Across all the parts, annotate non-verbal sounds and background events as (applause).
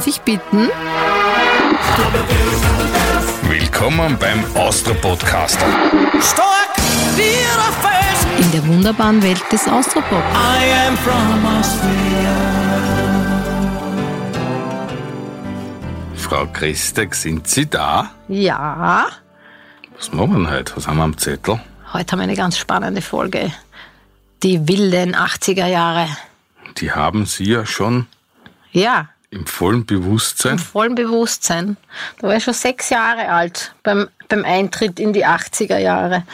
Darf ich bitten? Willkommen beim Austro Podcast. Stark Fels. In der wunderbaren Welt des Austropop. I am from Austria. Frau Christek, sind Sie da? Ja, Was machen wir heute? Was haben wir am Zettel? heute haben wir eine ganz spannende Folge. Die wilden 80er Jahre. Die haben Sie ja schon Ja, im vollen Bewusstsein. im vollen Bewusstsein. Da war ich schon sechs Jahre alt beim, beim Eintritt in die 80er Jahre.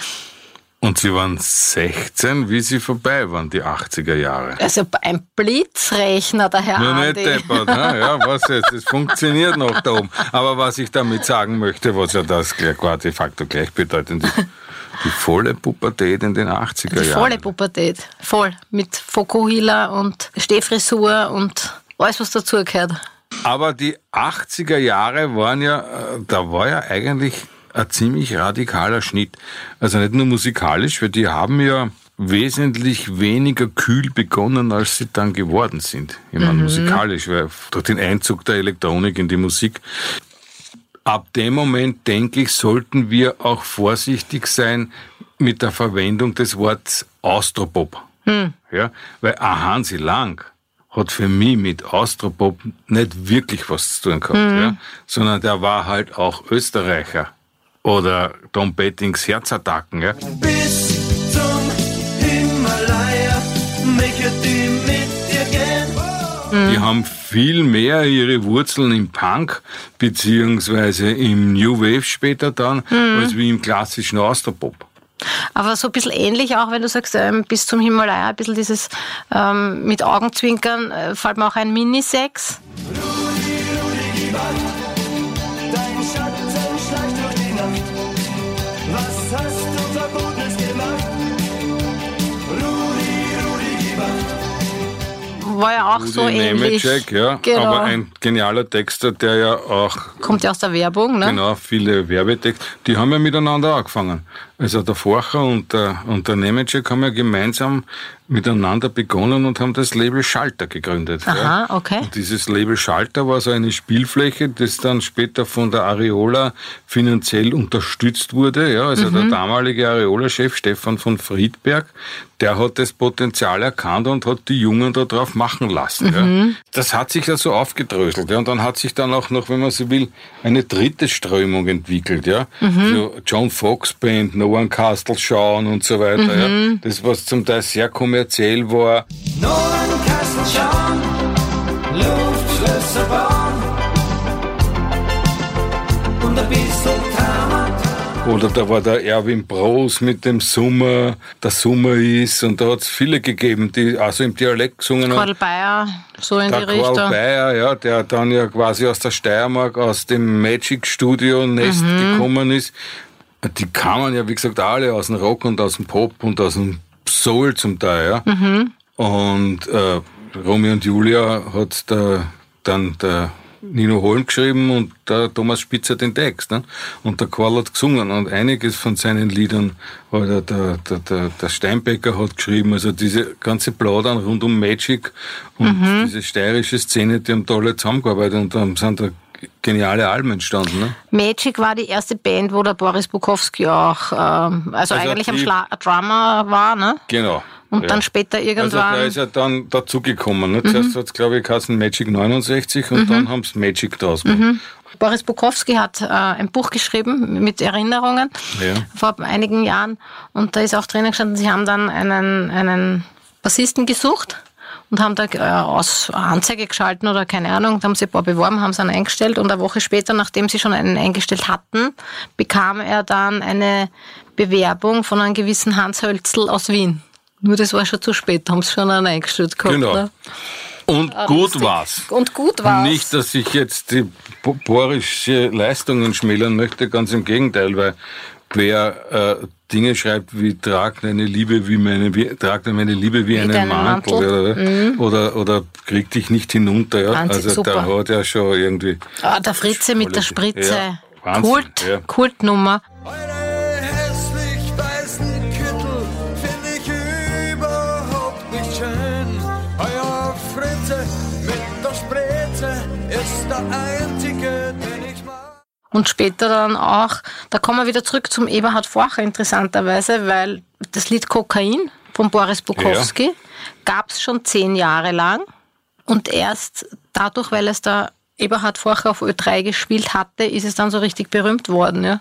Und Sie waren 16, wie Sie vorbei waren, die 80er Jahre. Also ein Blitzrechner, der Herr Nur nicht Andi. deppert, ne? ja, was jetzt? Es funktioniert noch da oben. Aber was ich damit sagen möchte, was ja das gleich qua de facto gleichbedeutend ist, die volle Pubertät in den 80er Die Jahren. volle Pubertät. Voll. Mit Fokuhila und Stehfrisur und alles, was dazugehört. Aber die 80er Jahre waren ja, äh, da war ja eigentlich ein ziemlich radikaler Schnitt. Also nicht nur musikalisch, weil die haben ja wesentlich weniger kühl begonnen, als sie dann geworden sind. Ich meine, musikalisch, weil durch den Einzug der Elektronik in die Musik. Ab dem Moment, denke ich, sollten wir auch vorsichtig sein mit der Verwendung des Wortes Austropop. Ja, weil ein Hansi Lang hat für mich mit Austropop nicht wirklich was zu tun gehabt, ja, sondern der war halt auch Österreicher. Oder Tom Bettings Herzattacken. Ja. Bis zum Himalaya möchte die mit dir gehen. Die haben viel mehr ihre Wurzeln im Punk beziehungsweise im New Wave später dann, als wie im klassischen Austropop. Aber so ein bisschen ähnlich auch, wenn du sagst, ähm, bis zum Himalaya, ein bisschen dieses ähm, mit Augenzwinkern, äh, fällt mir auch ein Minisex. Dein Schatten schleicht durch die Nacht. Was hast du Verbotenes gemacht? Rudi, Rudi, gib acht. War ja auch so Rudi ähnlich. Nemeczek, ja, Genau. aber ein genialer Texter, der ja auch Kommt ja aus der Werbung, ne? Genau, viele Werbetexte. Die haben ja miteinander angefangen. Also der Forcher und der, und der Nemetschek haben ja gemeinsam miteinander begonnen und haben das Label Schalter gegründet. Aha, ja. okay. Und dieses Label Schalter war so eine Spielfläche, das dann später von der Areola finanziell unterstützt wurde. Ja, also Mhm. der damalige Areola-Chef Stefan von Friedberg, der hat das Potenzial erkannt und hat die Jungen da drauf machen lassen. Mhm. Ja. Das hat sich ja so aufgedröselt. Ja. Und dann hat sich dann auch noch, wenn man so will, eine dritte Strömung entwickelt. Ja. Mhm. So John Fox Band, No One Castle schauen und so weiter. Mhm. Ja. Das, was zum Teil sehr kommerziell war. Nur ein Kassel schauen, Luftschlösser bauen und ein bisschen. Oder da war der Erwin Bros mit dem Summer, der Summer ist. Und da hat es viele gegeben, die also im Dialekt gesungen haben. Karl Bayer, so in Der die Karl Richtung. Bayer, ja, der dann ja quasi aus der Steiermark, aus dem Magic Studio Nest Mhm. gekommen ist. Die kamen ja, wie gesagt, alle aus dem Rock und aus dem Pop und aus dem Soul zum Teil, ja. Mhm. Und äh, Romeo und Julia hat der, dann der Nino Holm geschrieben und der Thomas Spitzer den Text. Ne? Und der Karl hat gesungen und einiges von seinen Liedern hat der, der, der, der, Steinbecker hat geschrieben. Also diese ganze Plaudern rund um Magic und Mhm. diese steirische Szene, die haben da alle zusammengearbeitet und dann sind da geniale Alben entstanden. Ne? Magic war die erste Band, wo der Boris Bukowski auch, ähm, also, Also eigentlich am Schla Drummer war, ne? Genau. Und ja. dann später Also irgendwann. da ist er dann dazugekommen. Ne? Zuerst hat es, glaube ich, geheißen Magic 69 und dann haben sie Magic draus gemacht. Boris Bukowski hat äh, ein Buch geschrieben mit Erinnerungen Ja. vor einigen Jahren und da ist auch drinnen gestanden, sie haben dann einen, einen Bassisten gesucht und haben da äh, aus Anzeige geschalten oder keine Ahnung, da haben sie ein paar beworben, haben sie einen eingestellt und eine Woche später, nachdem sie schon einen eingestellt hatten, bekam er dann eine Bewerbung von einem gewissen Hans Hölzl aus Wien. Nur das war schon zu spät, haben sie schon einen eingestellt gehabt. Genau. Ne? Und gut war's. Und gut war's. Nicht, dass ich jetzt die bo- borische Leistungen schmälern möchte, ganz im Gegenteil, weil wer äh, Dinge schreibt wie trag deine Liebe wie meine wie, trag meine Liebe wie einen deinen Mantel, Mantel. Mhm. Oder, oder oder krieg dich nicht hinunter. Ja? Wahnsinn, also super. da hat er schon irgendwie Ah, der Fritze mit der Spritze. Ja, Wahnsinn, Kult, ja. Kultnummer. Und später dann auch, da kommen wir wieder zurück zum Eberhard Forcher interessanterweise, weil das Lied Kokain von Boris Bukowski gab es schon zehn Jahre lang. Und erst dadurch, weil es da Eberhard Forcher auf Ö3 gespielt hatte, ist es dann so richtig berühmt worden. Ja.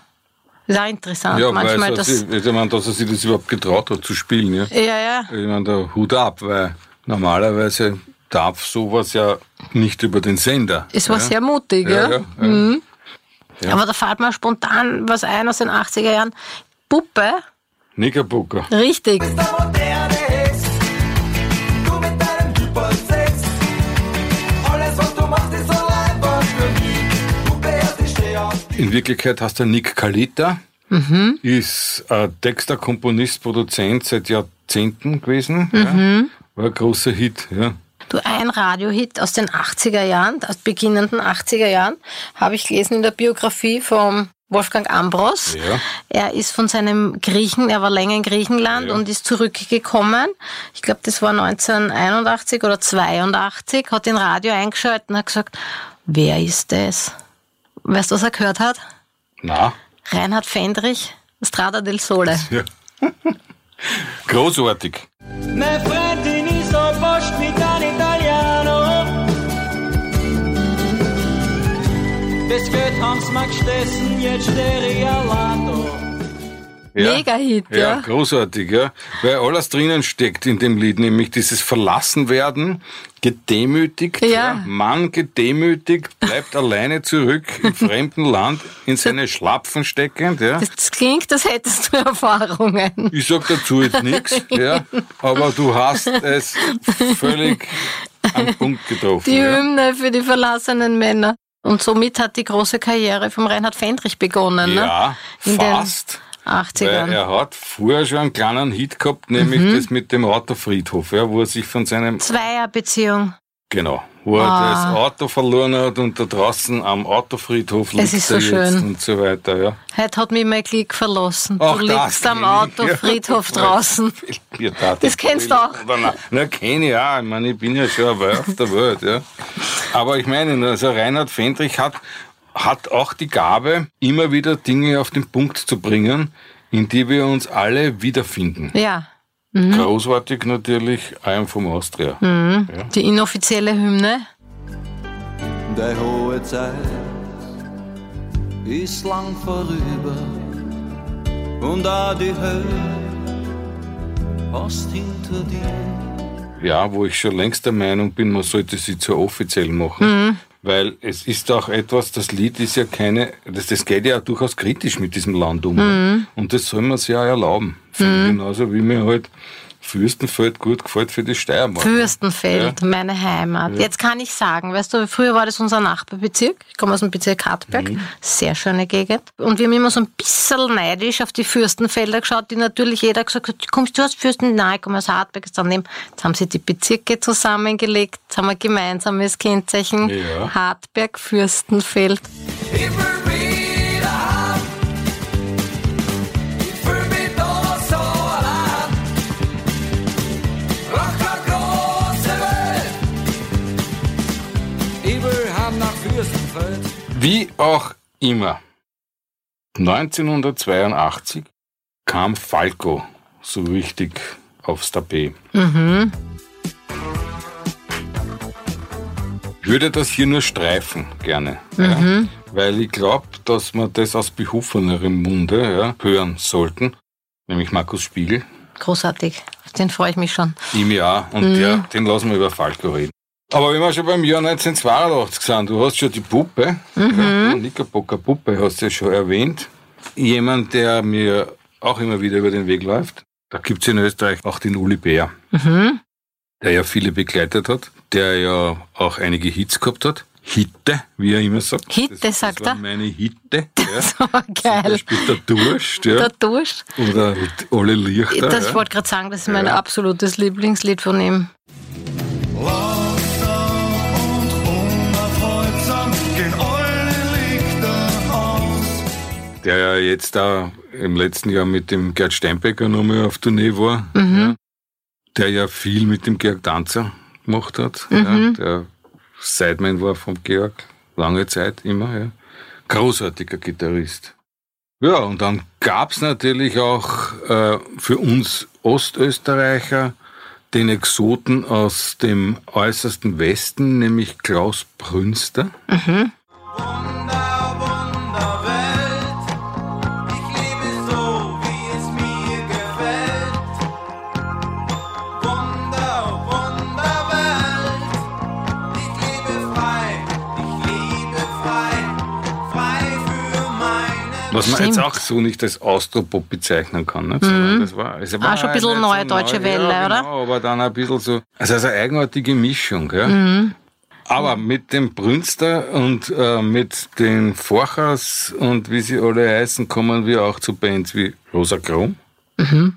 Ist auch interessant. Ja, Manchmal weil das. ich meine, dass er sich das überhaupt getraut hat zu spielen. Ja. Ja, ja. Ich meine, der Hut ab, weil normalerweise darf sowas ja nicht über den Sender. Es war ja. sehr mutig, Ja, ja. ja, ja. Ja. Aber da fällt mir spontan was ein aus den 80er Jahren. Puppe, Nickerbucker. richtig. In Wirklichkeit heißt er Nick Kalita, Mhm. ist ein Texter, Komponist, Produzent seit Jahrzehnten gewesen. Mhm. Ja. War ein großer Hit. Ja. Du, ein Radiohit aus den 80er Jahren, aus beginnenden 80er Jahren, habe ich gelesen in der Biografie vom Wolfgang Ambros. Ja. Er ist von seinem Griechen, er war länger in Griechenland Ja. und ist zurückgekommen. Ich glaube, das war 1981 oder 82, hat den Radio eingeschaltet und hat gesagt, wer ist das? Weißt du, was er gehört hat? Na, Reinhard Fendrich, Strada del Sole. (laughs) ja. Großartig. Das wird Hans Max Stessen, jetzt Sterialato. Ja. Mega-Hit, Ja, ja. großartig, ja. Weil alles drinnen steckt in dem Lied, nämlich dieses Verlassenwerden, gedemütigt, Ja. Mann gedemütigt, bleibt (laughs) alleine zurück im fremden Land, in seine Schlapfen steckend, ja. Das klingt, als hättest du Erfahrungen. Ich sag dazu jetzt nichts, (laughs) ja, aber du hast es völlig am Punkt getroffen. Die ja. Hymne für die verlassenen Männer. Und somit hat die große Karriere vom Reinhard Fendrich begonnen. ja, ne? In fast. den Weil 80ern. er hat vorher schon einen kleinen Hit gehabt, nämlich Mhm. das mit dem Autofriedhof, ja, wo er sich von seinem Zweierbeziehung. Genau. Wo er Ah. das Auto verloren hat und da draußen am Autofriedhof liegt Es ist so er schön. und so weiter, ja. Heute hat mich mein Klick verlassen. Auch du das liegst am ich, (laughs) ja. Autofriedhof draußen. Ja, da- Das kennst du auch. Na, na kenne ich auch. Ich meine, ich bin ja schon auf der Welt, ja. Aber ich meine, also Reinhard Fendrich hat, hat auch die Gabe, immer wieder Dinge auf den Punkt zu bringen, in die wir uns alle wiederfinden. Ja, Großartig natürlich, I am from Austria. die inoffizielle Hymne. Die hohe Zeit ist lang vorüber und auch die Hölle hast hinter dir. Ja, wo ich schon längst der Meinung bin, man sollte sie zur offiziell machen. Weil es ist auch etwas, das Lied ist ja keine, das, das geht ja durchaus kritisch mit diesem Land um. Und das soll man sich ja erlauben. Genauso wie mir halt Fürstenfeld gut gefällt für die Steiermark. Fürstenfeld, meine Heimat. Jetzt kann ich sagen, weißt du, früher war das unser Nachbarbezirk. Ich komme aus dem Bezirk Hartberg. Mhm. Sehr schöne Gegend. Und wir haben immer so ein bisschen neidisch auf die Fürstenfelder geschaut, die natürlich jeder gesagt hat, kommst du aus Fürsten? Nein, ich komme aus Hartberg. Daneben. Jetzt haben sie die Bezirke zusammengelegt. Jetzt haben wir ein gemeinsames Kennzeichen. Ja. Hartberg, Fürstenfeld. Ich Wie auch immer. 1982 kam Falco so richtig aufs Tapet. Ich würde das hier nur streifen, gerne. Ja, weil ich glaube, dass wir das aus behufenerem Munde ja, hören sollten. Nämlich Markus Spiegel, Großartig. Auf den freue ich mich schon. ihm ja, und der, den lassen wir über Falco reden. Aber wenn wir schon beim Jahr 1982 sind, du hast schon die Puppe, ja, die Knickerbocker Puppe hast du ja schon erwähnt. Jemand, der mir auch immer wieder über den Weg läuft. Da gibt's in Österreich auch den Uli Bär, der ja viele begleitet hat, der ja auch einige Hits gehabt hat. Hitte, wie er immer sagt. Hitte, das, sagt das war er. meine Hitte. (laughs) Ja. Oh, Zum geil. Beispiel der Durst, ja. Der Durst. Oder alle Lichter. Das ja. wollte gerade sagen, das ist mein Ja. absolutes Lieblingslied von ihm. Langsam der ja jetzt da im letzten Jahr mit dem Gerd Steinbecker nochmal auf Tournee war, ja, der ja viel mit dem Georg Danzer gemacht hat, ja, der Sideman war vom Georg lange Zeit immer. Ja. Großartiger Gitarrist. Ja, und dann gab's natürlich auch äh, für uns Ostösterreicher den Exoten aus dem äußersten Westen, nämlich Klaus Brünster. Wunder, Was man Stimmt. jetzt auch so nicht als Austropop bezeichnen kann. Nicht? Sondern Das war, es war Ah, schon ein bisschen neue deutsche Welle, ja, oder? Genau, aber dann ein bisschen so, also eine eigenartige Mischung. Gell? Mhm. Aber mit dem Brünster und äh, mit den Forchers und wie sie alle heißen, kommen wir auch zu Bands wie Rosa Krom Mhm.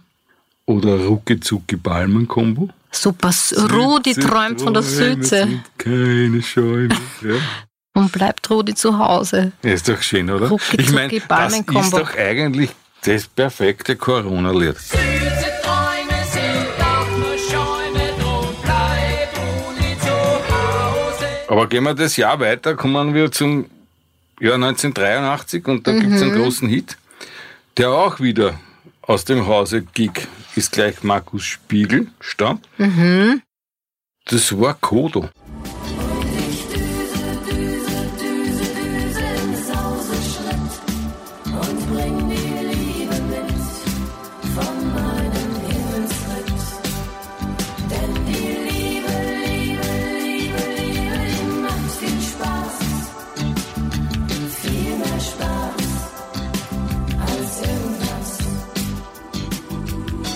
oder Rucki Zucki Balmen Combo. Super. Rudi träumt von der Südse Keine Schäume. Ja. (laughs) und bleibt Rudi zu Hause. Ja, ist doch schön, oder? Rucki ich meine, das ist doch eigentlich das perfekte Corona-Lied. Süße Träume sind auch nur Schäume, drum bleib Rudi zu Hause. Aber gehen wir das Jahr weiter, kommen wir zum Jahr 1983 und da gibt's einen großen Hit, der auch wieder aus dem Hause Gig ist gleich Markus Spiegel stammt. Das war Kodo.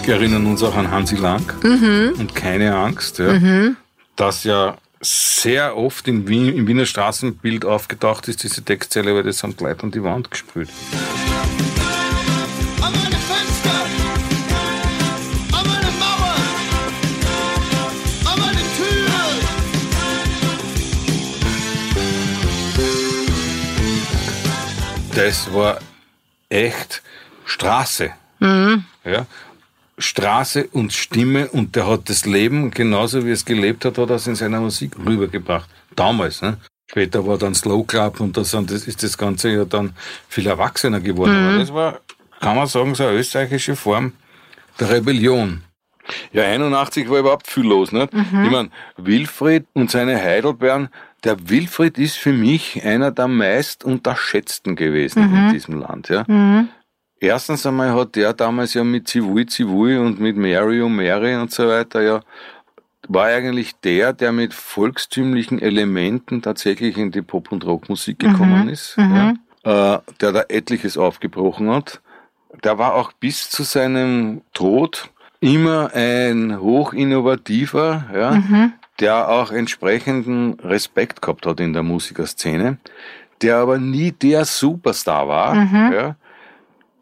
Erinnern uns auch an Hansi Lang und keine Angst, ja, das ja sehr oft im, Wien, im Wiener Straßenbild aufgetaucht ist, diese Textzeile, weil das haben die Leute an die Wand gesprüht. Das war echt Straße. Ja? Straße und Stimme und der hat das Leben, genauso wie es gelebt hat, hat er es in seiner Musik rübergebracht. Damals. Ne? Später war dann Slow Club und das, und das ist das Ganze ja dann viel erwachsener geworden. Aber das war, kann man sagen, so eine österreichische Form der Rebellion. Ja, 81 war überhaupt viel los. Nicht? Ich meine, Wilfried und seine Heidelbeeren, der Wilfried ist für mich einer der meist unterschätzten gewesen in diesem Land. Ja? Erstens einmal hat der damals ja mit Zivui Zivui und mit Mary und Mary und so weiter ja, war eigentlich der, der mit volkstümlichen Elementen tatsächlich in die Pop- und Rockmusik gekommen ist, ja, äh, der da etliches aufgebrochen hat. Der war auch bis zu seinem Tod immer ein hochinnovativer, ja, der auch entsprechenden Respekt gehabt hat in der Musikerszene, der aber nie der Superstar war, ja,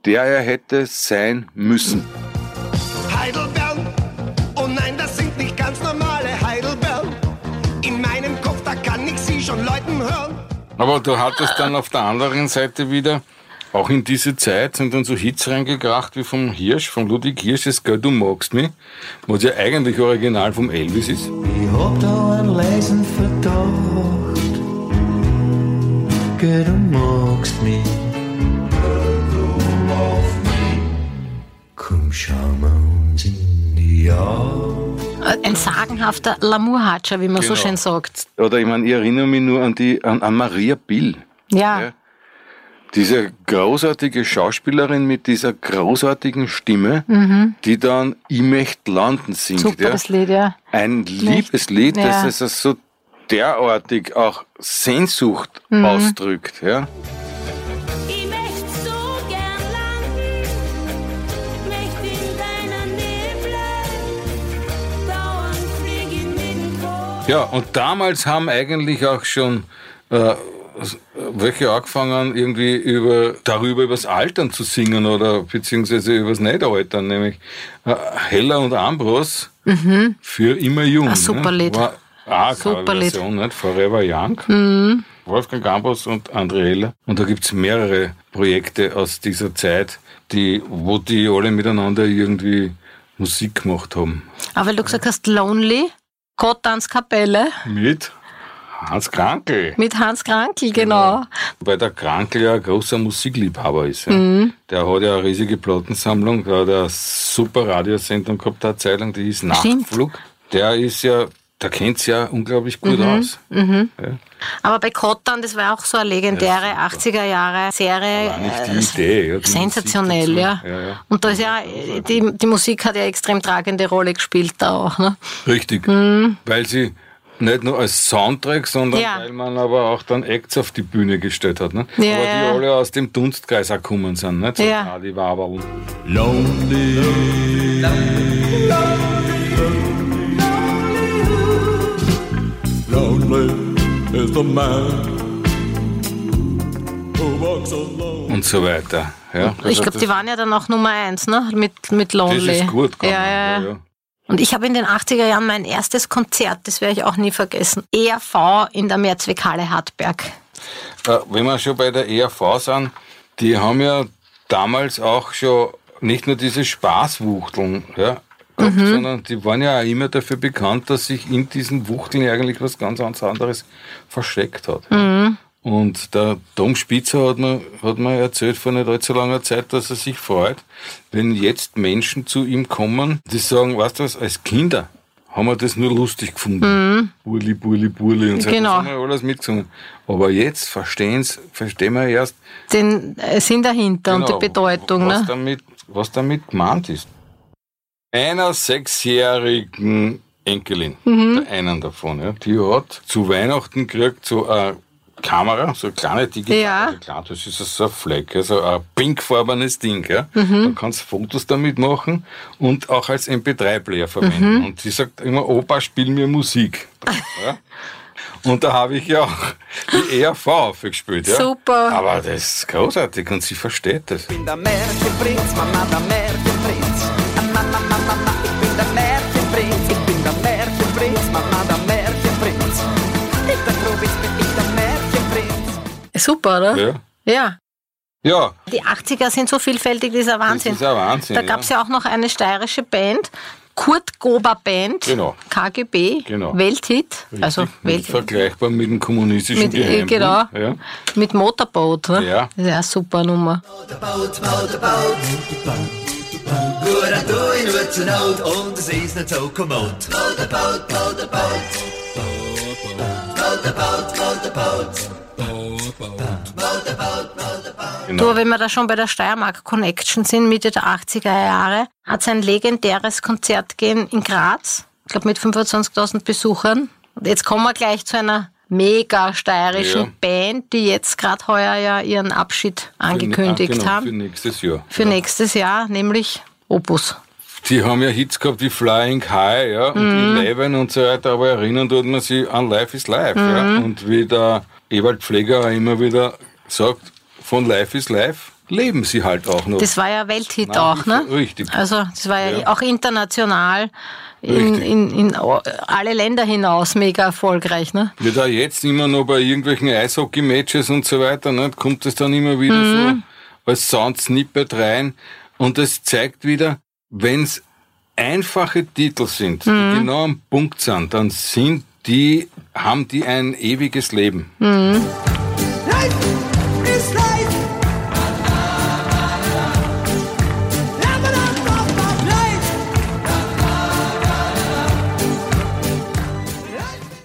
der er hätte sein müssen. Heidelbeeren. Oh nein, das sind nicht ganz normale Heidelbeeren. In meinem Kopf, da kann ich sie schon Leuten hören. Aber du hattest dann auf der anderen Seite wieder, auch in diese Zeit sind dann so Hits reingekracht wie vom Hirsch, von Ludwig Hirsch, das Girl, du magst mich, was ja eigentlich original vom Elvis ist. Ich hab da einen leisen Verdacht, gell, du magst mich. Ein sagenhafter Lamour-Hatscher, wie man so Genau. schön sagt. Oder ich meine, ich erinnere mich nur an die, an, an Maria Bill. Ja. Ja. Diese großartige Schauspielerin mit dieser großartigen Stimme, die dann Ich möcht landen singt. Super, ja. das Lied, ja. Ein Liebeslied, Ja. das es so derartig auch Sehnsucht Mhm. ausdrückt. Ja. Ja, und damals haben eigentlich auch schon äh, welche angefangen, irgendwie über, darüber übers Altern zu singen oder beziehungsweise übers Nichtaltern, nämlich äh, Heller und Ambros für immer jung. Ein super ne? Lied. War auch Super Lied. Version, nicht? Forever Young. Wolfgang Ambros und André Heller. Und da gibt's mehrere Projekte aus dieser Zeit, die, wo die alle miteinander irgendwie Musik gemacht haben. Aber weil du gesagt hast, Lonely, Gott ans Kapelle. Mit Hans Krankel. Mit Hans Krankel, genau. Weil der Krankel ja ein großer Musikliebhaber ist. Ja. Mhm. Der hat ja eine riesige Plattensammlung, der hat eine super Radiosendung gehabt, eine Zeit lang, die ist Stimmt. Nachtflug. Der ist ja, der kennt sich ja unglaublich gut Mhm. aus. Ja. Aber bei Kottan, das war auch so eine legendäre Ja, 80er Jahre Serie. War nicht die äh, Idee. Ja, die Sensationell, ja. dazu. ja, ja. Und da ist ja, die, die Musik hat ja extrem tragende Rolle gespielt da auch, ne? Richtig. Weil sie nicht nur als Soundtrack, sondern Ja. weil man aber auch dann Acts auf die Bühne gestellt hat. Ne? Ja, aber die ja. alle aus dem Dunstkreis auch gekommen sind. So Ja. Adi Waberl. Lonely. Lonely is und so weiter. Ja, Ich also glaube, die das- waren ja dann auch Nummer eins, ne? Mit, mit Das Lonely. ist gut gegangen. Ja, ja, ja. Und ich habe in den 80er Jahren mein erstes Konzert, das werde ich auch nie vergessen. ERV in der Mehrzweckhalle Hartberg. Äh, Wenn wir schon bei der ERV sind, die haben ja damals auch schon nicht nur diese Spaßwuchteln, ja, gehabt, Mhm. sondern die waren ja auch immer dafür bekannt, dass sich in diesen Wuchteln eigentlich was ganz, ganz anderes versteckt hat. Mhm. Und der Tom Spitzer hat mir, hat mir erzählt vor nicht allzu langer Zeit, dass er sich freut, wenn jetzt Menschen zu ihm kommen, die sagen, weißt du was, als Kinder haben wir das nur lustig gefunden. Burli, Burli, Burli und so. Mhm. Genau. Haben wir alles mitgesungen. Aber jetzt verstehen's, verstehen wir erst, Den äh, Sinn dahinter und genau, die Bedeutung, was, ne? damit, was damit gemeint ist. Einer sechsjährigen Enkelin, Mhm. der einen davon, ja, die hat zu Weihnachten gekriegt so eine Kamera, so eine kleine digitale, Ja. also klar, das ist so ein Fleck, also ein pinkfarbenes Ding, ja. Mhm. Da kannst du Fotos damit machen und auch als MP3-Player verwenden. Mhm. Und die sagt immer, Opa, spiel mir Musik. (laughs) ja. Und da habe ich ja auch die ERV aufgespielt. Ja? Super. Aber das ist großartig und sie versteht das. Ich bin der Märchenprinz, Mama, der Märchenprinz. Super, oder? Ja. Ja. Ja, Die 80er sind so vielfältig, das ist ein Wahnsinn. das ist ein Wahnsinn. Da gab es ja auch noch eine steirische Band, Kurt Gober Band, Genau. KGB, Genau. Welthit, also Richtig, Welt, vergleichbar mit dem kommunistischen mit, äh, Geheimbund. genau, Ja. mit Motorboot. Ne? Ja. Das ist ja eine super Nummer. Gut an du in nur zur Not und es ist nicht so kommod. Motorboot, Motorboot. Motorboot, Motorboot. Genau. Du, wenn wir da schon bei der Steiermark Connection sind, Mitte der 80er Jahre, hat es ein legendäres Konzert gegeben in Graz, ich glaube mit 25.000 Besuchern. Und jetzt kommen wir gleich zu einer mega steirischen Ja. Band, die jetzt gerade heuer ja ihren Abschied angekündigt Ah, genau, haben. Für nächstes Jahr. Für nächstes Jahr, nämlich Opus. Die haben ja Hits gehabt wie Flying High, ja, und Mhm. Eleven und so weiter, aber erinnern tut man sich an Life is Life, ja. Mhm. Und wie der Ewald Pfleger immer wieder sagt, von Life is Life leben sie halt auch noch. Das war ja Welthit Nach auch, ne? richtig. Also das war ja, Ja. auch international in, in, in alle Länder hinaus mega erfolgreich, ne? Wird auch jetzt immer noch bei irgendwelchen Eishockey-Matches und so weiter, ne, kommt es dann immer wieder Mhm. so als Sound-Snippet rein. Und das zeigt wieder, wenn es einfache Titel sind, Mhm. die genau am Punkt sind, dann sind die, haben die ein ewiges Leben. Mhm.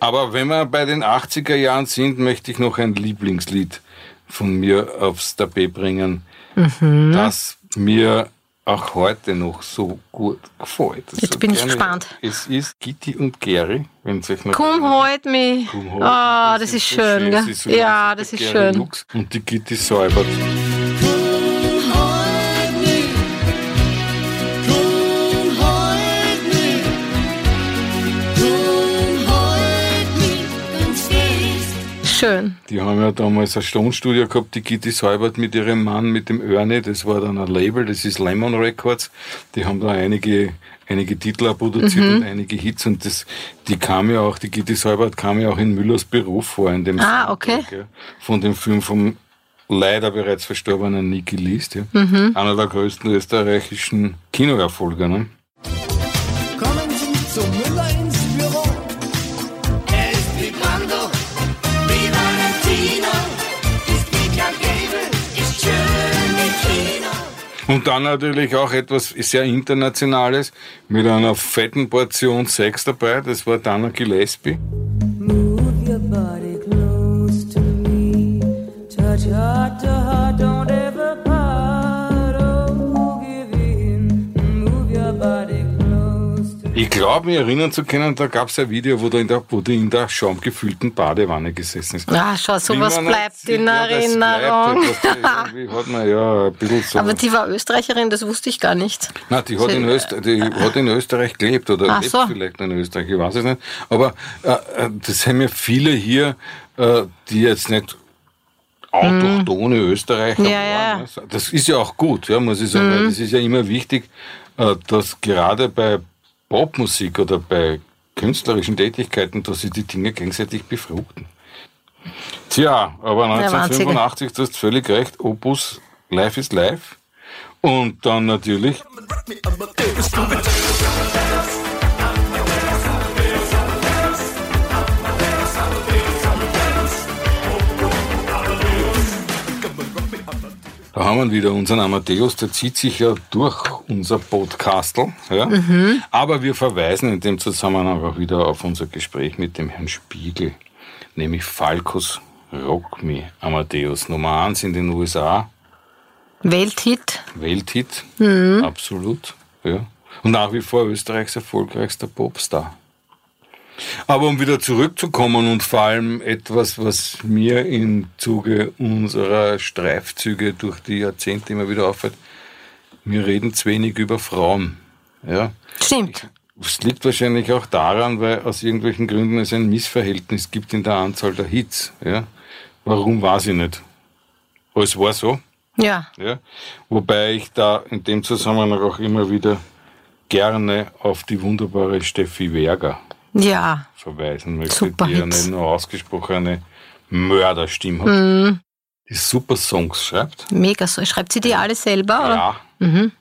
Aber wenn wir bei den 80er Jahren sind, möchte ich noch ein Lieblingslied von mir aufs Tapet bringen, Mhm. das mir auch heute noch so gut gefällt. Jetzt So bin ich gespannt. Es ist Gitti und Gary, wenn es euch noch Komm, halt mich. Komm, halt. Ah, das ist so schön, Es gell? ist so Ja, das ist Gary schön. Lux Und die Gitti säubert. Schön. Die haben ja damals ein Tonstudio gehabt, die Gitti Säubert mit ihrem Mann, mit dem Ernie, das war dann ein Label, das ist Lemon Records. Die haben da einige, einige Titel produziert Mhm. und einige Hits und das, die kam ja auch, die Gitti Säubert kam ja auch in Müllers Beruf vor, in dem Ah, okay. von dem Film vom leider bereits verstorbenen Niki List, ja. Mhm. Einer der größten österreichischen Kinoerfolge, ne? Und dann natürlich auch etwas sehr Internationales mit einer fetten Portion Sex dabei. Das war Dana Gillespie. Move your body close to me. Touch heart Ich glaube, mich erinnern zu können, da gab es ein Video, wo, der in der, wo die in der schaumgefüllten Badewanne gesessen ist. Ah, schau, sowas bleibt in ja, Erinnerung. Bleibt, man ja so. Aber die war Österreicherin, das wusste ich gar nicht. Nein, die hat, Sie- in Österreich, die hat in Österreich gelebt oder lebt so. vielleicht in Österreich, ich weiß es nicht. Aber äh, äh, das haben ja viele hier, äh, die jetzt nicht autochtone Österreicher Mhm. Ja, ja. waren. ne? Das ist ja auch gut, ja, muss ich sagen. weil Das ist ja immer wichtig, äh, dass gerade bei Popmusik oder bei künstlerischen Tätigkeiten, dass sich die Dinge gegenseitig befruchten. Tja, aber Der 1985, du hast völlig recht, Opus Life is Life. Und dann natürlich Da haben wir wieder unseren Amadeus, der zieht sich ja durch unser Podcastel. Ja? Aber wir verweisen in dem Zusammenhang auch wieder auf unser Gespräch mit dem Herrn Spiegel, nämlich Falcos Rock Me Amadeus, Nummer 1 in den USA, Welthit. Welthit, absolut. Ja. Und nach wie vor Österreichs erfolgreichster Popstar. Aber um wieder zurückzukommen und vor allem etwas, was mir im Zuge unserer Streifzüge durch die Jahrzehnte immer wieder auffällt, wir reden zu wenig über Frauen. Ja. Stimmt. Es liegt wahrscheinlich auch daran, weil aus irgendwelchen Gründen es ein Missverhältnis gibt in der Anzahl der Hits. Ja. Warum weiß ich nicht. Aber es war so. Ja. Ja? Wobei ich da in dem Zusammenhang auch immer wieder gerne auf die wunderbare Steffi Werger Ja. verweisen möchte, Super die Hits. eine nur ausgesprochene Mörderstimme hat. Die super Songs schreibt. Mega so. Schreibt sie die alle selber? Oder? Ja. Mhm.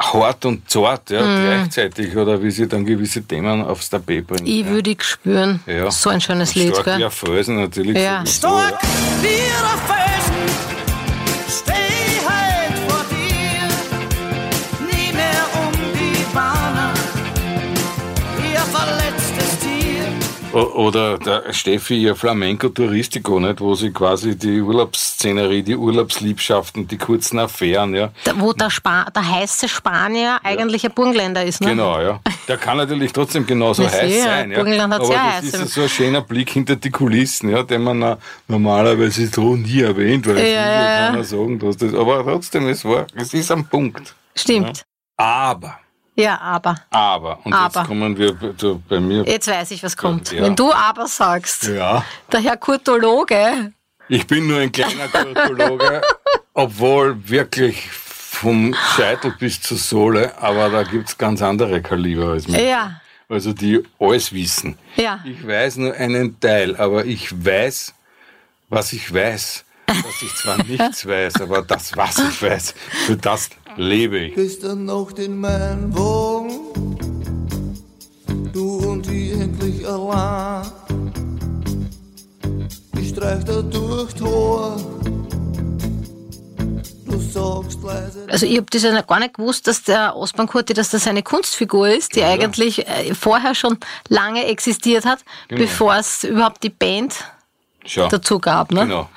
Hart und zart, ja, gleichzeitig, oder wie sie dann gewisse Themen aufs Tapet bringt. Ich ja. würde spüren. Ja. So ein schönes Lied, Stark wie gell? ein Felsen natürlich. Ja. sowieso. Stark wie der Felsen, Oder der Steffi, ihr Flamenco Touristico, nicht, wo sie quasi die Urlaubsszenerie, die Urlaubsliebschaften, die kurzen Affären, ja. Da, wo der, Spa der heiße Spanier eigentlich ein Burgenländer ist, ne? Genau, ja. Der kann natürlich trotzdem genauso Ja, heiß sicher. sein. Ja. Burgenland hat Aber sehr das heiße- ist ja so ein schöner Blick hinter die Kulissen, ja, den man normalerweise so nie erwähnt, weil Ja, ja, kann ja. man sagen, dass das, aber trotzdem, es war, es ist am Punkt. Stimmt. Aber, Ja, aber. aber, und Aber. jetzt kommen wir zu, bei mir. Jetzt weiß ich, was kommt. Ja. Wenn du aber sagst, Ja. der Herr Kurtologe, Ich bin nur ein kleiner Kurtologe, (laughs) obwohl wirklich vom Scheitel bis zur Sohle, aber da gibt's ganz andere Kaliber als mich. ja, Also die alles wissen. ja. Ich weiß nur einen Teil, aber ich weiß, was ich weiß. Dass ich zwar (laughs) nichts weiß, aber das, was ich weiß, für das lebe ich. Gestern Nacht in meinem Wagen, du und ich endlich allein. Ich streich da durch leise. Also ich habe das ja noch gar nicht gewusst, dass der Osman Kurti, dass das eine Kunstfigur ist, die eigentlich äh, vorher schon lange existiert hat, Genau. bevor es überhaupt die Band Schau, dazu gab. Ne? genau.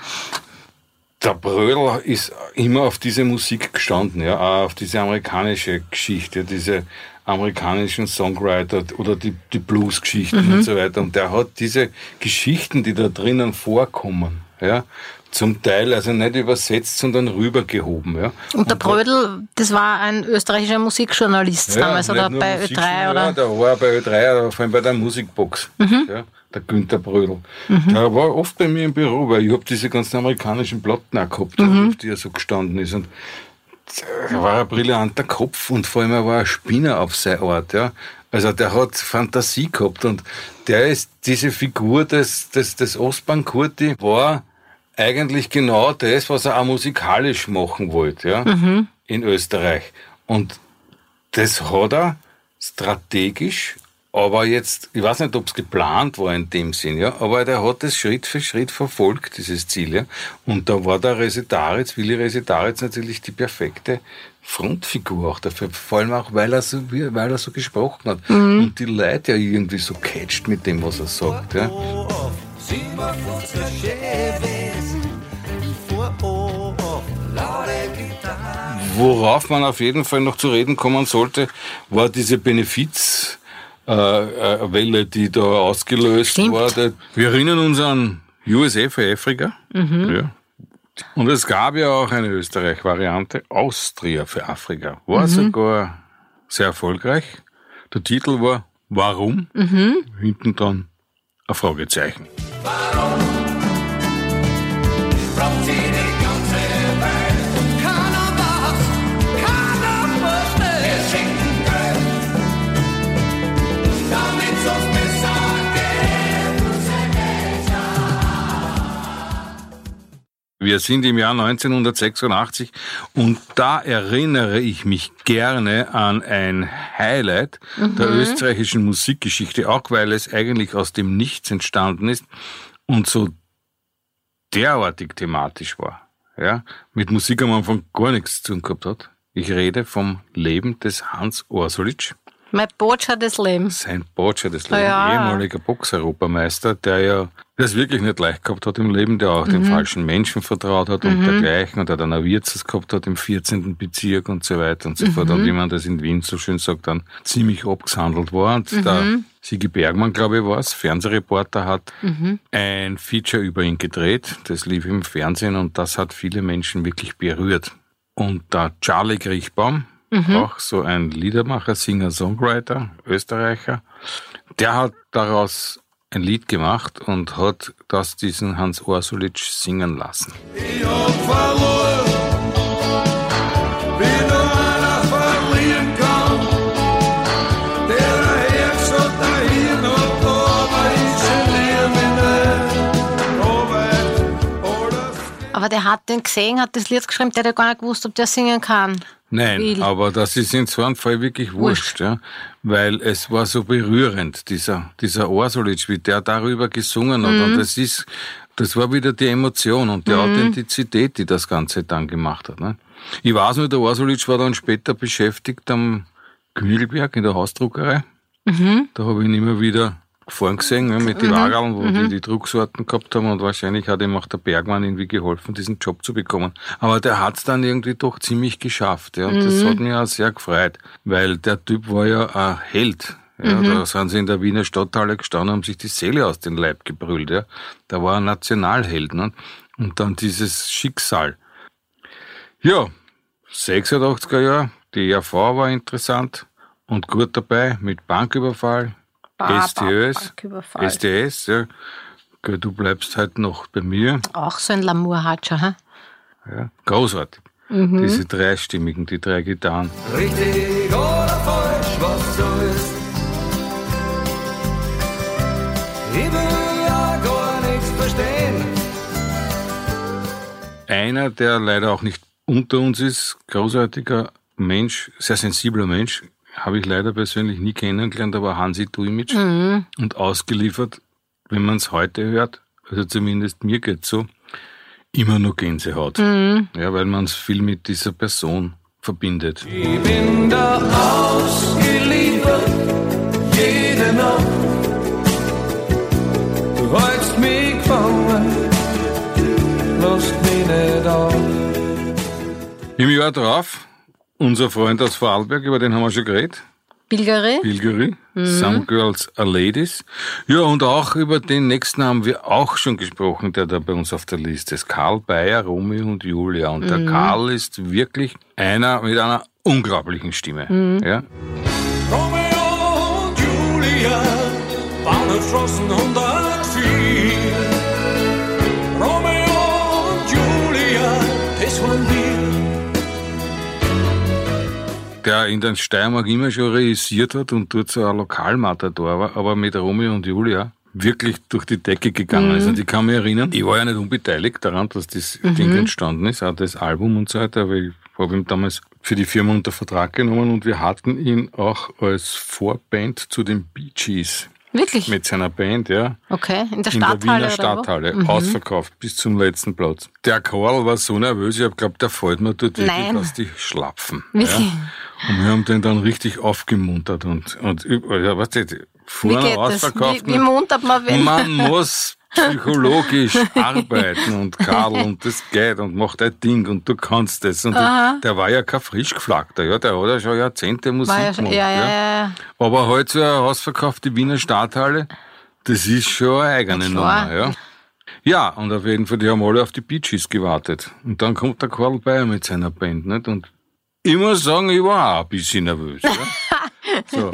Der Brödel ist immer auf diese Musik gestanden, ja, auch auf diese amerikanische Geschichte, diese amerikanischen Songwriter oder die, die Blues-Geschichten Mhm. und so weiter. Und der hat diese Geschichten, die da drinnen vorkommen, ja, zum Teil also nicht übersetzt, sondern rübergehoben, ja. Und der Brödel, das war ein österreichischer Musikjournalist damals nicht oder bei Musik, Ö3 Ja, oder? Mhm. der war bei Ö3, aber vor allem bei der Musikbox. Ja, der Günther Brödel. Der war oft bei mir im Büro, weil ich hab diese ganzen amerikanischen Platten auch gehabt, Mhm. auf die er so gestanden ist. Und er war ein brillanter Kopf und vor allem er war ein Spinner auf seine Art. Ja. Also der hat Fantasie gehabt und der ist diese Figur des, des, des Ostbahn Kurti war eigentlich genau das, was er auch musikalisch machen wollte, ja, in Österreich. Und das hat er strategisch, aber jetzt, ich weiß nicht, ob es geplant war in dem Sinn, ja, aber der hat es Schritt für Schritt verfolgt, dieses Ziel, ja. Und da war der Resetaritz, Willi Resetaritz natürlich die perfekte Frontfigur auch dafür, vor allem auch, weil er so, weil er so gesprochen hat und die Leute ja irgendwie so catcht mit dem, was er sagt. Ja. Worauf man auf jeden Fall noch zu reden kommen sollte, war diese Benefiz. Äh, äh, Welle, die da ausgelöst Stimmt. wurde. Wir erinnern uns an USA für Afrika. Ja. Und es gab ja auch eine Österreich-Variante, Austria für Afrika. War sogar sehr erfolgreich. Der Titel war Warum? Hinten dann ein Fragezeichen. Wir sind im Jahr 1986 und da erinnere ich mich gerne an ein Highlight der österreichischen Musikgeschichte, auch weil es eigentlich aus dem Nichts entstanden ist und so derartig thematisch war. Ja, mit Musik am Anfang gar nichts zu tun gehabt hat. Ich rede vom Leben des Hans Orsolitsch. Mein Botscher des Lebens. Sein Boccia des Lebens, Ja. ehemaliger Box-Europameister, der ja das wirklich nicht leicht gehabt hat im Leben, der auch Mhm. den falschen Menschen vertraut hat und dergleichen und der dann ein Wirtshaus gehabt hat im 14. Bezirk und so weiter und so fort. Mhm. Und wie man das in Wien so schön sagt, dann ziemlich abgehandelt war. Und der Mhm. Sigi Bergmann, glaube ich, war es, Fernsehreporter, hat Mhm. ein Feature über ihn gedreht. Das lief im Fernsehen und das hat viele Menschen wirklich berührt. Und der Charlie Griechbaum, auch so ein Liedermacher, Singer, Songwriter, Österreicher, der hat daraus ein Lied gemacht und hat das diesen Hans Orsulitsch singen lassen. Ich hab verloren, hat den gesehen, hat das Lied geschrieben, der hat ja gar nicht gewusst, ob der singen kann. Nein, Will. aber das ist in so einem Fall wirklich wurscht, ja, weil es war so berührend, dieser, dieser Orsolitsch, wie der darüber gesungen hat. Mhm. Und das ist, das war wieder die Emotion und die Authentizität, die das Ganze dann gemacht hat. Ne? Ich weiß nur, der Orsolitsch war dann später beschäftigt am Kühlberg in der Hausdruckerei. Mhm. Da habe ich ihn immer wieder gefahren gesehen, ja, mit den Wageln, wo Mhm. die die Drucksorten gehabt haben und wahrscheinlich hat ihm auch der Bergmann irgendwie geholfen, diesen Job zu bekommen. Aber der hat's dann irgendwie doch ziemlich geschafft, ja, und das Mhm. hat mich auch sehr gefreut, weil der Typ war ja ein Held. Ja, Mhm. Da sind sie in der Wiener Stadthalle gestanden, haben sich die Seele aus dem Leib gebrüllt. Ja. Da war ein Nationalheld. Ne? Und dann dieses Schicksal. Ja, 86er Jahre, die ERV war interessant und gut dabei mit Banküberfall, Ba- STÖs, Banküberfall. SDS, ja. Gell, Du bleibst halt noch bei mir. Auch so ein Lamour-Hatscher, hä? Ja. Großartig. Diese dreistimmigen, die drei Gitarren. Richtig oder falsch, was so ist. Ich will ja gar nichts verstehen. Einer, der leider auch nicht unter uns ist, großartiger Mensch, sehr sensibler Mensch, habe ich leider persönlich nie kennengelernt, aber Hansi Duimic und ausgeliefert, wenn man es heute hört, also zumindest mir geht so, immer nur Gänsehaut. Ja, weil man es viel mit dieser Person verbindet. Ich bin da ausgeliefert, jede Nacht. Du hältst mich gefangen, lass mich nicht auf. Im Jahr drauf, unser Freund aus Vorarlberg, über den haben wir schon geredet, Bilgeri? Bilgeri, Some Girls Are Ladies. Ja, und auch über den nächsten haben wir auch schon gesprochen, der da bei uns auf der Liste ist. Karl Bayer, Romeo und Julia. Und der Karl ist wirklich einer mit einer unglaublichen Stimme. Ja. Romeo und Julia, Bahnhofstraßen 104. Der in der Steiermark immer schon realisiert hat und dort so ein Lokalmatador war, aber mit Romeo und Julia wirklich durch die Decke gegangen ist. Und ich kann mich erinnern, ich war ja nicht unbeteiligt daran, dass das Ding entstanden ist, auch das Album und so weiter, aber ich habe ihn damals für die Firma unter Vertrag genommen und wir hatten ihn auch als Vorband zu den Bee Gees. Wirklich? Mit seiner Band, ja. Okay, in der In der Stadthalle Wiener? Stadthalle. Ausverkauft bis zum letzten Platz. Der Karl war so nervös, ich hab glaubt, der fällt mir dort wirklich Nein. aus die Schlapfen. Wirklich? Ja. Und wir haben den dann richtig aufgemuntert und, und über- ja, weißt du, vorne das? ausverkauft. Wie, wie muntert man wen? Man muss psychologisch (laughs) arbeiten und Karl und das geht und macht ein Ding und du kannst das. Und der war ja kein frisch geflagter, ja, der hat ja schon Jahrzehnte Musik ja, schon- gemacht. ja, ja, ja. Aber halt so eine ausverkaufte Wiener Stadthalle, das ist schon eine eigene. Nummer, ja. Ja, und auf jeden Fall, die haben alle auf die Beaches gewartet. Und dann kommt der Karl Bayer mit seiner Band, nicht? Und ich muss sagen, ich war auch ein bisschen nervös. Ja? (laughs) so.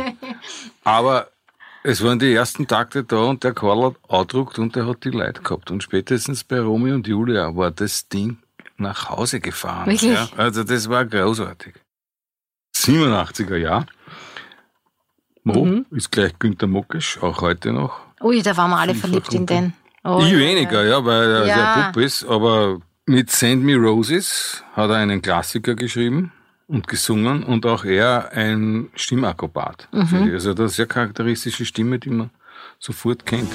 Aber es waren die ersten Takte da und der Karl hat andruckt und der hat die Leute gehabt. Und spätestens bei Romy und Julia war das Ding nach Hause gefahren. Wirklich? Ja? Also das war großartig. 87er Jahr. Mo Mhm. ist gleich Günter Mokisch, auch heute noch. Ui, da waren wir alle verliebt in den. Oh, ich ja, weniger, ja, weil er Ja. sehr Bub ist, aber mit Send Me Roses hat er einen Klassiker geschrieben und gesungen und auch er ein Stimmakrobat. Mhm. Also das ist eine sehr charakteristische Stimme, die man sofort kennt.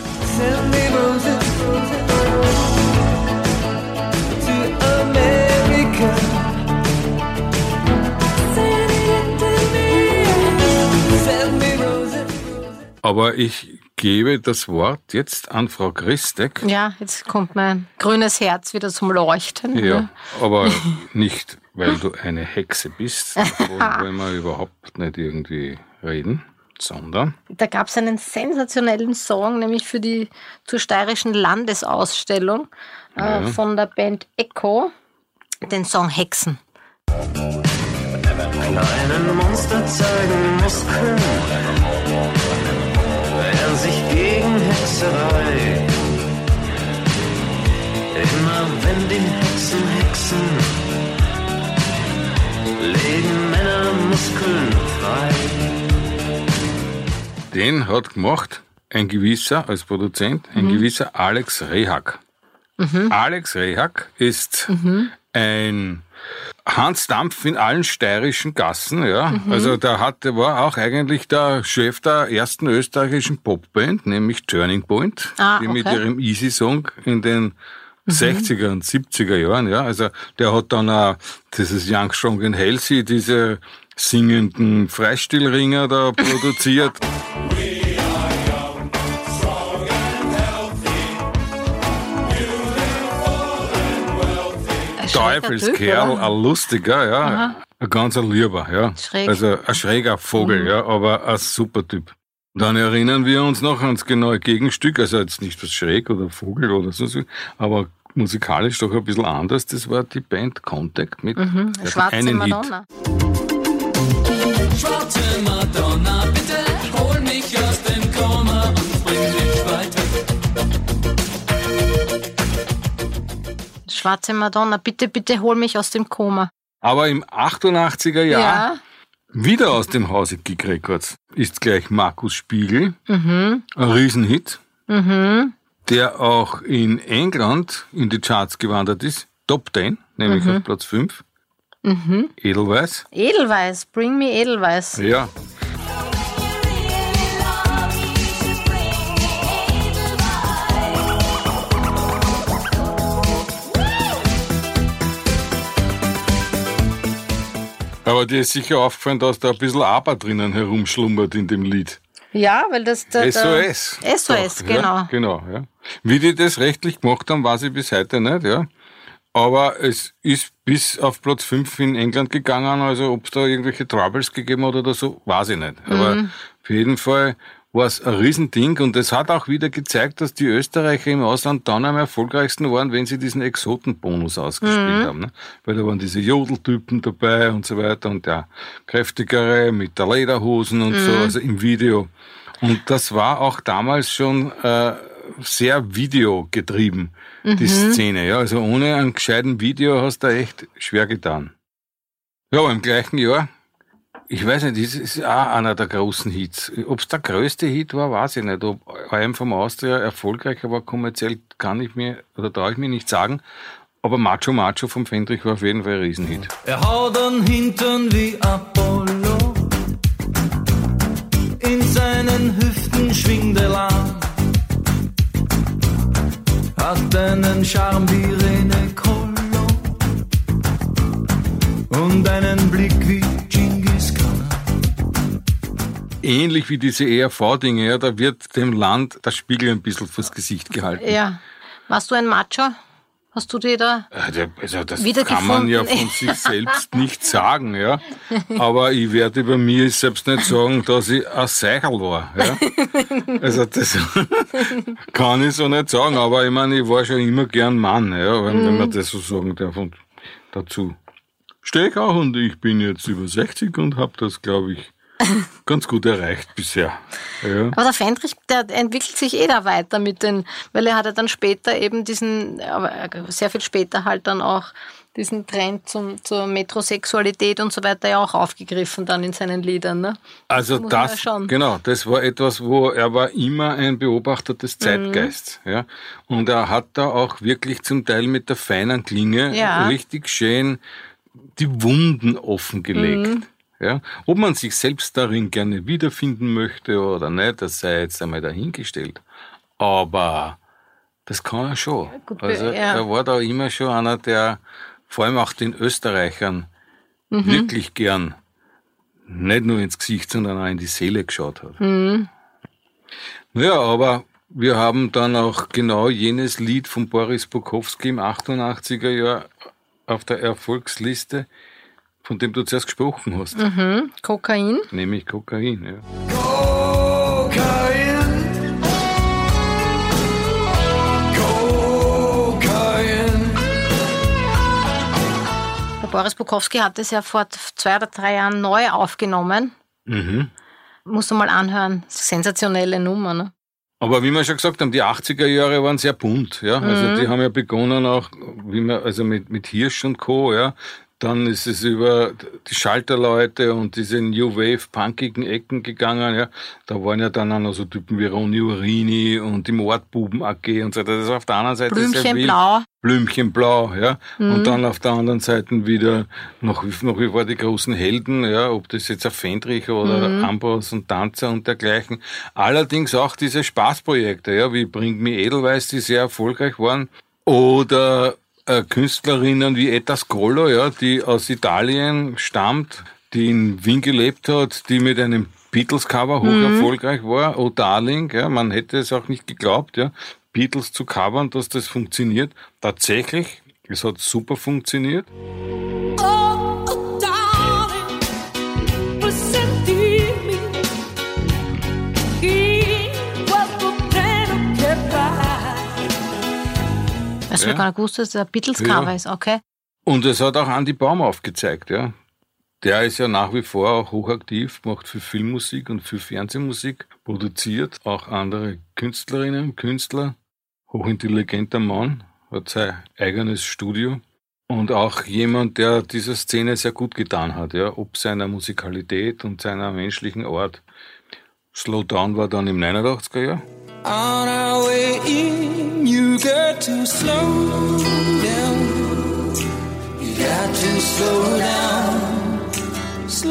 Aber ich gebe das Wort jetzt an Frau Christek. Ja, jetzt kommt mein grünes Herz wieder zum Leuchten. Ja, aber nicht, weil du eine Hexe bist. (laughs) Davon wollen wir überhaupt nicht irgendwie reden, sondern Da gab es einen sensationellen Song, nämlich für die zur steirischen Landesausstellung äh, von der Band Echo, den Song Hexen. Kleinen Monster zeigen Muskeln, Hexerei. Immer wenn die Hexen hexen, legen Männer Muskeln frei. den hat gemacht ein gewisser, als Produzent, ein gewisser Alex Rehack. Alex Rehack ist ein Hans Dampf in allen steirischen Gassen, ja. Also der hat, der war auch eigentlich der Chef der ersten österreichischen Popband, nämlich Turning Point, Ah, die mit okay. ihrem Easy Song in den 60er und 70er Jahren, ja. Also der hat dann auch dieses Young Strong and Healthy, diese singenden Freistilringer da produziert. (laughs) Teufelskerl, ein lustiger, ja. Ein ganz ein lieber, ja. Schräg. Also ein schräger Vogel, ja, aber ein super Typ. Dann erinnern wir uns noch ans genaue Gegenstück, also jetzt nicht was schräg oder Vogel oder so, aber musikalisch doch ein bisschen anders. Das war die Band Contact mit Mhm, Schwarze einen Madonna. Schwarze Madonna, Schwarze Madonna, bitte, bitte hol mich aus dem Koma. Aber im 88er Jahr Ja. wieder aus dem Hause Gig Records ist gleich Markus Spiegel, Mhm. ein Riesenhit, der auch in England in die Charts gewandert ist. Top 10, nämlich Mhm. auf Platz 5. Edelweiß. Edelweiß, bring me Edelweiß. Ja. Aber dir ist sicher aufgefallen, dass da ein bisschen Aber drinnen herumschlummert in dem Lied. Ja, weil das der, der SOS. SOS, Doch, genau. Ja, genau, ja. Wie die das rechtlich gemacht haben, weiß ich bis heute nicht, ja. Aber es ist bis auf Platz 5 in England gegangen, also ob es da irgendwelche Troubles gegeben hat oder so, weiß ich nicht. Aber Mhm. auf jeden Fall war es ein Riesending und es hat auch wieder gezeigt, dass die Österreicher im Ausland dann am erfolgreichsten waren, wenn sie diesen Exotenbonus ausgespielt Mhm. haben. Ne? Weil da waren diese Jodeltypen dabei und so weiter und der kräftigere mit der Lederhosen und Mhm. so, also im Video. Und das war auch damals schon äh, sehr videogetrieben, Mhm. die Szene. Ja, also ohne einen gescheiten Video hast du echt schwer getan. Ja, im gleichen Jahr, ich weiß nicht, das ist auch einer der großen Hits. Ob es der größte Hit war, weiß ich nicht. Ob einem vom Austria erfolgreicher war kommerziell, kann ich mir oder traue ich mir nicht sagen. Aber Macho Macho vom Fendrich war auf jeden Fall ein Riesenhit. Er haut an Hintern wie Apollo in sein deinen Hüften Schwindel an. Hat einen Charme wie René Collo und einen Blick wie. Ähnlich wie diese ERV-Dinge, ja, da wird dem Land der Spiegel ein bisschen vors Gesicht gehalten. Ja. Warst du ein Macho? Hast du dir da. Äh, Also das kann man ja von sich (laughs) selbst nicht sagen, ja. Aber ich werde über mir selbst nicht sagen, dass ich ein Seichel war. Ja. Also das (laughs) kann ich so nicht sagen, aber ich meine, ich war schon immer gern Mann, ja, wenn, wenn man das so sagen darf. Und dazu stehe ich auch und ich bin jetzt über 60 und habe das, glaube ich, ganz gut erreicht bisher. Ja. Aber der Fendrich, der entwickelt sich eh da weiter mit den, weil er hat ja dann später eben diesen, aber sehr viel später halt dann auch diesen Trend zum, zur Metrosexualität und so weiter ja auch aufgegriffen dann in seinen Liedern. Ne? Also das, schauen. genau, das war etwas, wo er war immer ein Beobachter des Zeitgeists, Mhm. ja. Und er hat da auch wirklich zum Teil mit der feinen Klinge Ja. richtig schön die Wunden offengelegt. Mhm. Ja, ob man sich selbst darin gerne wiederfinden möchte oder nicht, das sei jetzt einmal dahingestellt. Aber das kann er schon. Gut, also ja. er war da immer schon einer, der vor allem auch den Österreichern Mhm. wirklich gern nicht nur ins Gesicht, sondern auch in die Seele geschaut hat. Mhm. Ja, aber wir haben dann auch genau jenes Lied von Boris Bukowski im 88er Jahr auf der Erfolgsliste, von dem du zuerst gesprochen hast, Mhm. Kokain. nämlich Kokain. Ja. Kokain. Kokain. Der Boris Bukowski hat es ja vor zwei oder drei Jahren neu aufgenommen. Mhm. Musst du mal anhören. Sensationelle Nummer, ne? Aber wie wir schon gesagt haben, die 80er Jahre waren sehr bunt, ja. Also die haben ja begonnen auch, wie man, also mit, mit Hirsch und Co., ja. Dann ist es über die Schalterleute und diese New Wave punkigen Ecken gegangen, ja. Da waren ja dann auch noch so Typen wie Ronny Urini und die Mordbuben AG und so. Das ist auf der anderen Seite sehr Blümchen wild. blau. Blümchenblau, ja. Mhm. Und dann auf der anderen Seite wieder noch, noch wie war die großen Helden, ja, ob das jetzt ein Fendrich oder Mhm. Ambros und Tanzer und dergleichen. Allerdings auch diese Spaßprojekte, ja, wie Bring mir Edelweiß, die sehr erfolgreich waren. Oder äh, Künstlerinnen wie Etta Scrollo, ja, die aus Italien stammt, die in Wien gelebt hat, die mit einem Beatles-Cover hoch erfolgreich war. Oh Darling, ja, man hätte es auch nicht geglaubt, ja, Beatles zu covern, dass das funktioniert. Tatsächlich, es hat super funktioniert. Oh, Also Ja. ich gar nicht gewusst, dass das ein Beatles-Cover Ja. ist, okay. Und es hat auch Andy Baum aufgezeigt, ja. Der ist ja nach wie vor auch hochaktiv, macht für Filmmusik und für Fernsehmusik, produziert auch andere Künstlerinnen, Künstler, hochintelligenter Mann, hat sein eigenes Studio und auch jemand, der dieser Szene sehr gut getan hat, ja, ob seiner Musikalität und seiner menschlichen Art. Slow Down war dann im 89er Jahr. On our way in, you got to slow down. You got to slow down. Slow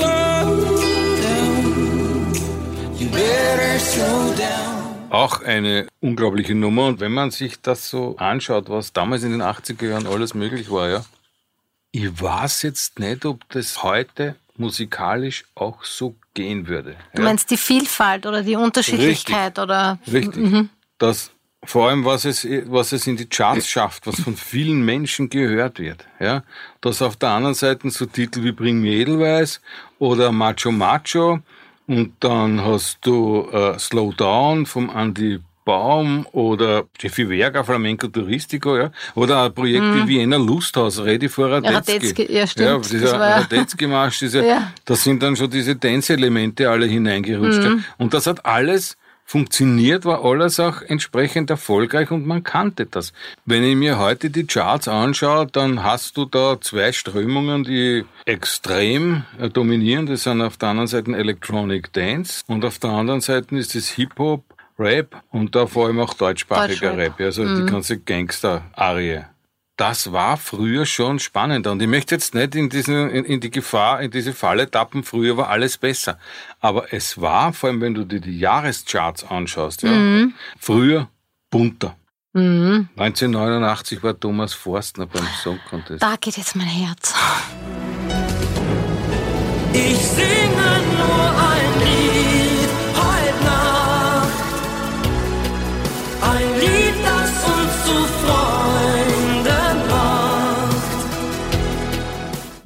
down. You better slow down. Auch eine unglaubliche Nummer. Und wenn man sich das so anschaut, was damals in den 80er Jahren alles möglich war, ja, ich weiß jetzt nicht, ob das heute musikalisch auch so gehen würde. Du ja. meinst die Vielfalt oder die Unterschiedlichkeit oder Richtig. Das, vor allem, was es, was es in die Charts schafft, was von vielen Menschen gehört wird. Ja? Dass auf der anderen Seite so Titel wie Bring mir Edelweiß oder Macho Macho und dann hast du äh, Slow Down vom Andy Baum oder Jeffy Werger, Flamenco Touristico, ja, oder ein Projekt wie Vienna Lusthaus, Ready for Radetzky. Ja, stimmt. Ja, Das dieser war ja- Radetzky-Marsch, diese, Ja. da sind dann schon diese Dance-Elemente alle hineingerutscht. Mhm. Und das hat alles funktioniert, war alles auch entsprechend erfolgreich und man kannte das. Wenn ich mir heute die Charts anschaue, dann hast du da zwei Strömungen, die extrem äh, dominieren. Das sind auf der einen Seite Electronic Dance und auf der anderen Seite ist es Hip-Hop, Rap und da vor allem auch deutschsprachiger. Rap, also die ganze Gangster-Arie. das war früher schon spannender. Und ich möchte jetzt nicht in, diesen, in, in die Gefahr, in diese Falle tappen, früher war alles besser. Aber es war, vor allem wenn du dir die Jahrescharts anschaust, ja, früher bunter. Mhm. 1989 war Thomas Forstner beim Song Contest. Da geht jetzt mein Herz. Ich singe nur ein Lied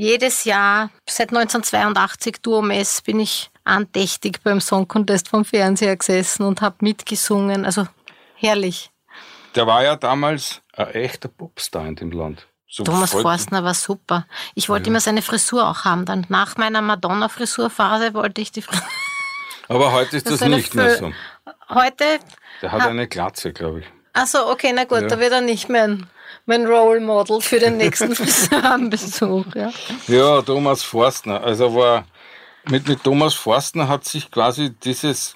Jedes Jahr, seit 1982 Duomess, bin ich andächtig beim Song Contest vom Fernseher gesessen und habe mitgesungen. Also herrlich. Der war ja damals ein echter Popstar in dem Land. So Thomas voll- Forstner war super. Ich wollte immer seine Frisur auch haben. Dann nach meiner Madonna-Frisurphase wollte ich die Frisur. Aber heute ist (laughs) Das das, nicht mehr so. Heute, Der hat Ha- eine Glatze, glaube ich. Also okay, na gut, Ja. da wird er nicht mein, mein Role Model für den nächsten (laughs) Friseurbesuch. Ja. Ja, Thomas Forstner. Also war mit, mit Thomas Forstner hat sich quasi dieses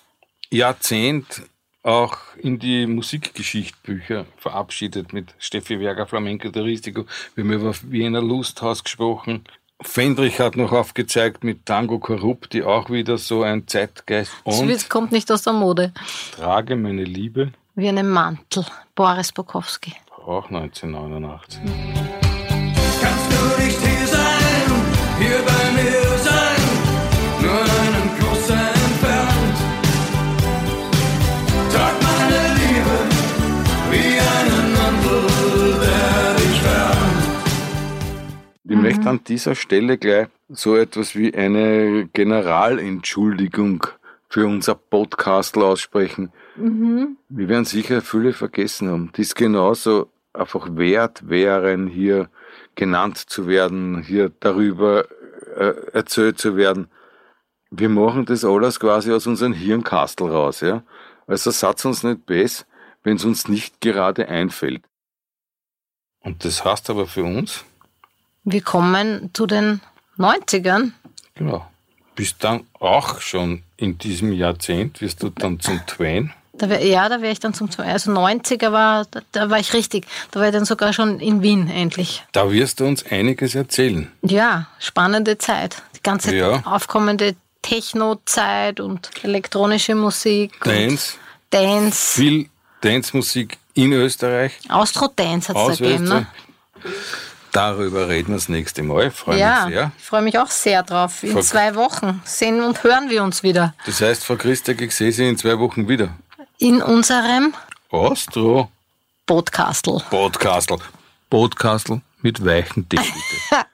Jahrzehnt auch in die Musikgeschichtbücher verabschiedet mit Steffi Werger, Flamenco Turistico. Wir haben über Wiener Lusthaus gesprochen. Fendrich hat noch aufgezeigt mit Tango Korrupt, die auch wieder so ein Zeitgeist. Und wird- kommt nicht aus der Mode. Trage meine Liebe, Wie einen Mantel. Boris Bukowski. auch 1989. Kannst du nicht hier sein, hier bei mir sein, nur einen Kuss entfernt. Trag meine Liebe wie einen Mantel, der dich wärmt. Ich möchte an dieser Stelle gleich so etwas wie eine Generalentschuldigung für unser Podcast aussprechen. Wir werden sicher viele vergessen haben, die es genauso einfach wert wären, hier genannt zu werden, hier darüber äh, erzählt zu werden. Wir machen das alles quasi aus unserem Hirnkastel raus, ja. Also satz uns nicht besser, wenn es uns nicht gerade einfällt. Und das heißt aber für uns, Wir kommen zu den 90ern. Genau. Bist dann auch schon in diesem Jahrzehnt, wirst du dann zum Twain. Da wär, ja, da wäre ich dann zum also 90er war, da, da war ich richtig. Da war ich dann sogar schon in Wien endlich. Da wirst du uns einiges erzählen. Ja, spannende Zeit. Die ganze Ja. aufkommende Techno-Zeit und elektronische Musik. Dance, Und Dance. viel Dance-Musik in Österreich, Austro-Dance hat es aus da gegeben, ne? Darüber reden wir das nächste Mal. Freue Ja, mich sehr. ich freue mich auch sehr drauf. In Ver- zwei Wochen sehen und hören wir uns wieder. Das heißt, Frau Christek, ich sehe Sie in zwei Wochen wieder. In unserem Astro Podcastle. Podcastle. Podcastle mit weichen Tee, bitte.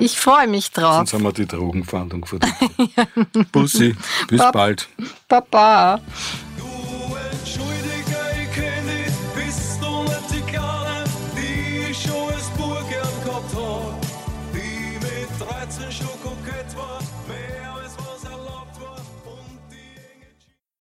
(laughs) Ich freue mich drauf. Sonst haben wir die Drogenfahndung Tür. (laughs) Bussi, bis Bab- bald. Baba.